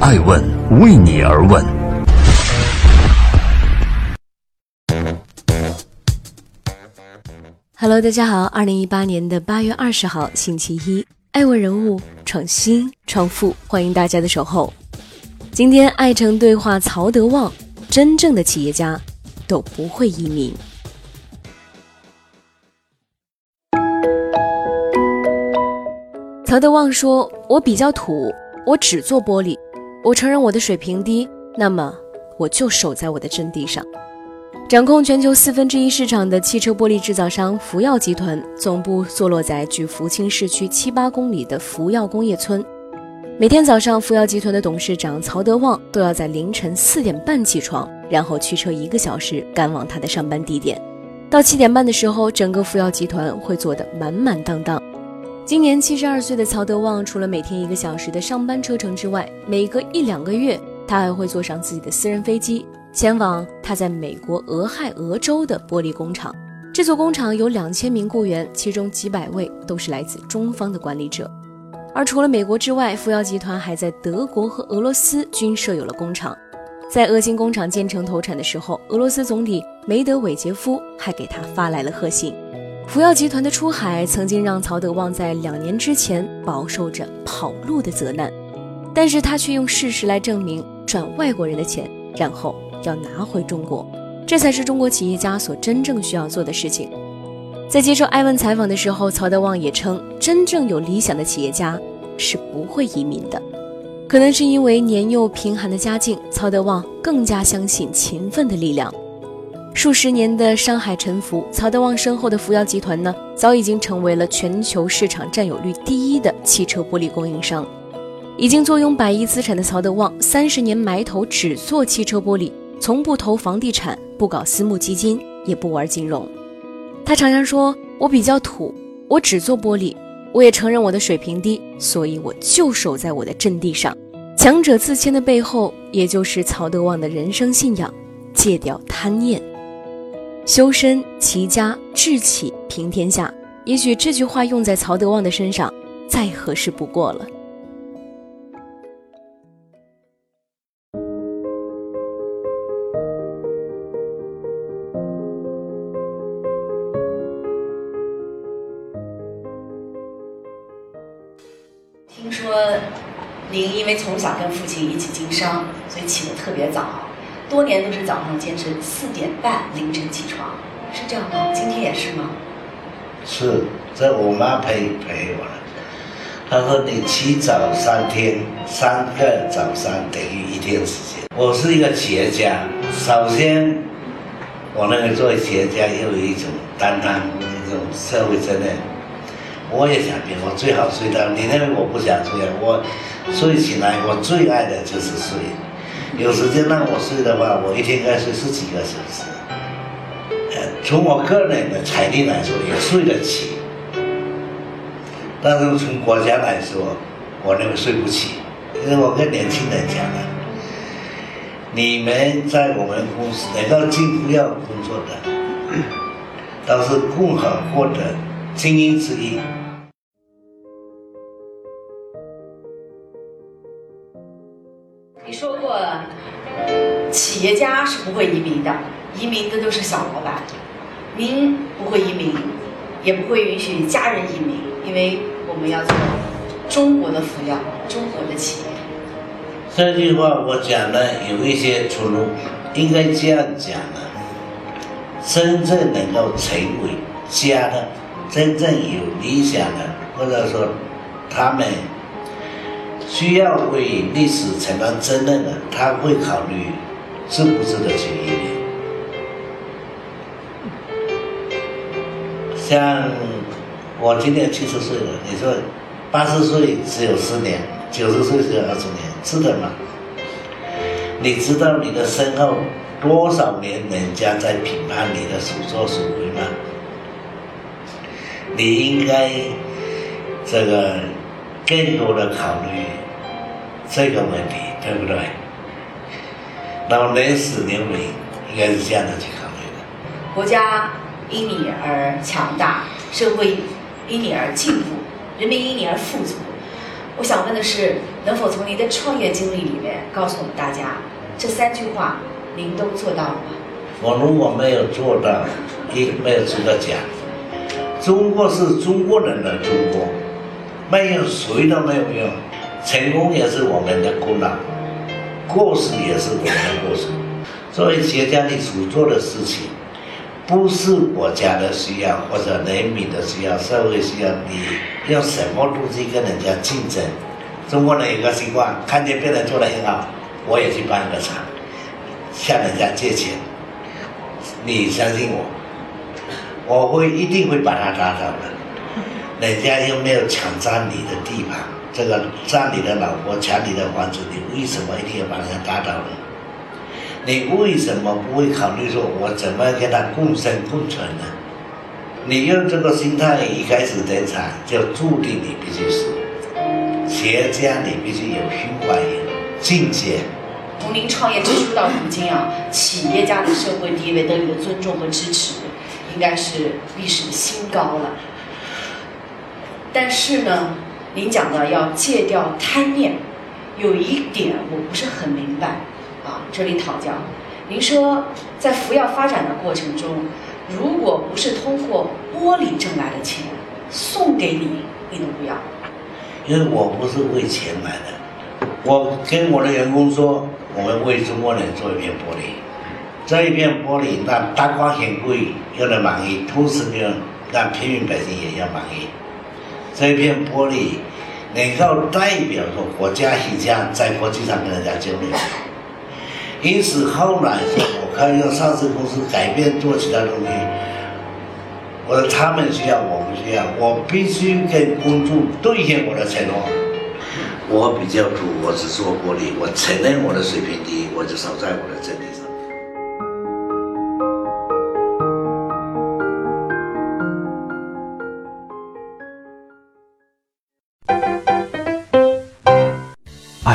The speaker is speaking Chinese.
爱问为你而问。Hello，大家好，二零一八年的八月二十号，星期一，爱问人物创新创富，欢迎大家的守候。今天爱城对话曹德旺，真正的企业家都不会移民。曹德旺说：“我比较土，我只做玻璃。我承认我的水平低，那么我就守在我的阵地上。”掌控全球四分之一市场的汽车玻璃制造商福耀集团，总部坐落在距福清市区七八公里的福耀工业村。每天早上，福耀集团的董事长曹德旺都要在凌晨四点半起床，然后驱车一个小时赶往他的上班地点。到七点半的时候，整个福耀集团会坐得满满当当。今年七十二岁的曹德旺，除了每天一个小时的上班车程之外，每隔一两个月，他还会坐上自己的私人飞机。前往他在美国俄亥俄州的玻璃工厂，这座工厂有两千名雇员，其中几百位都是来自中方的管理者。而除了美国之外，福耀集团还在德国和俄罗斯均设有了工厂。在俄新工厂建成投产的时候，俄罗斯总理梅德韦杰夫还给他发来了贺信。福耀集团的出海曾经让曹德旺在两年之前饱受着跑路的责难，但是他却用事实来证明赚外国人的钱，然后。要拿回中国，这才是中国企业家所真正需要做的事情。在接受艾文采访的时候，曹德旺也称，真正有理想的企业家是不会移民的。可能是因为年幼贫寒的家境，曹德旺更加相信勤奋的力量。数十年的商海沉浮，曹德旺身后的福耀集团呢，早已经成为了全球市场占有率第一的汽车玻璃供应商。已经坐拥百亿资产的曹德旺，三十年埋头只做汽车玻璃。从不投房地产，不搞私募基金，也不玩金融。他常常说：“我比较土，我只做玻璃。我也承认我的水平低，所以我就守在我的阵地上。强者自谦的背后，也就是曹德旺的人生信仰：戒掉贪念，修身齐家治企平天下。也许这句话用在曹德旺的身上，再合适不过了。”听说您因为从小跟父亲一起经商，所以起得特别早，多年都是早上坚持四点半凌晨起床，是这样吗？今天也是吗？是，这我妈陪陪我了。她说你起早三天，三个早上等于一天时间。我是一个企业家，首先我认为作为企业家要有一种担当，一种社会责任。我也想变，我最好睡到。你认为我不想睡啊？我睡起来，我最爱的就是睡。有时间让我睡的话，我一天该睡十几个小时。呃，从我个人的财力来说，也睡得起。但是从国家来说，我认为睡不起。因为我跟年轻人讲了，你们在我们公司能够进福耀工作的，都是共和国的精英之一。你说过企业家是不会移民的，移民的都是小老板。您不会移民，也不会允许家人移民，因为我们要做中国的福耀，中国的企业。这句话我讲的有一些出入，应该这样讲的：真正能够成为家的，真正有理想的，或者说他们需要为历史承担责任的，他会考虑。值不值得去移民？像我今年七十岁了，你说八十岁只有十年，九十岁只有二十年，值得吗？你知道你的身后多少年人家在评判你的所作所为吗？你应该这个更多的考虑这个问题，对不对？那么人死留名，应该是这样的去考虑的。国家因你而强大，社会因你而进步，人民因你而富足。我想问的是，能否从您的创业经历里面告诉我们大家，这三句话您都做到了吗？我如果没有做到，一没有资格讲。中国是中国人的中国，没有谁都没有用，成功也是我们的功劳，过失也是我们的过失。作为企业家，你所做的事情，不是国家的需要或者人民的需要、社会需要，你用什么东西跟人家竞争？中国人有个习惯，看见别人做的很好，我也去办个厂，向人家借钱。你相信我，我会一定会把它打倒的。人家又没有抢占你的地盘，这个占你的老婆、抢你的房子，你为什么一定要把人家打倒呢？你为什么不会考虑说，我怎么跟他共生共存呢？你用这个心态一开始登场，就注定你必须死。企业家，你必须有胸怀、境界。从您创业之初到如今啊，企业家的社会地位得你的尊重和支持，应该是历史新高了。但是呢，您讲的要戒掉贪念，有一点我不是很明白啊，这里讨教。您说在服药发展的过程中，如果不是通过玻璃挣来的钱送给你，你都不要。因为我不是为钱买的，我跟我的员工说，我们为中国人做一片玻璃，这一片玻璃让大光很贵又能满意，同时呢让平民百姓也要满意。这一片玻璃能够代表说国家形象在国际上跟人家交流。因此后来说，我可以用上市公司改变做其他东西。我说他们需要，我不需要，我必须跟公众兑现我的承诺。我比较土，我只做玻璃，我承认我的水平低，我就守在我的这里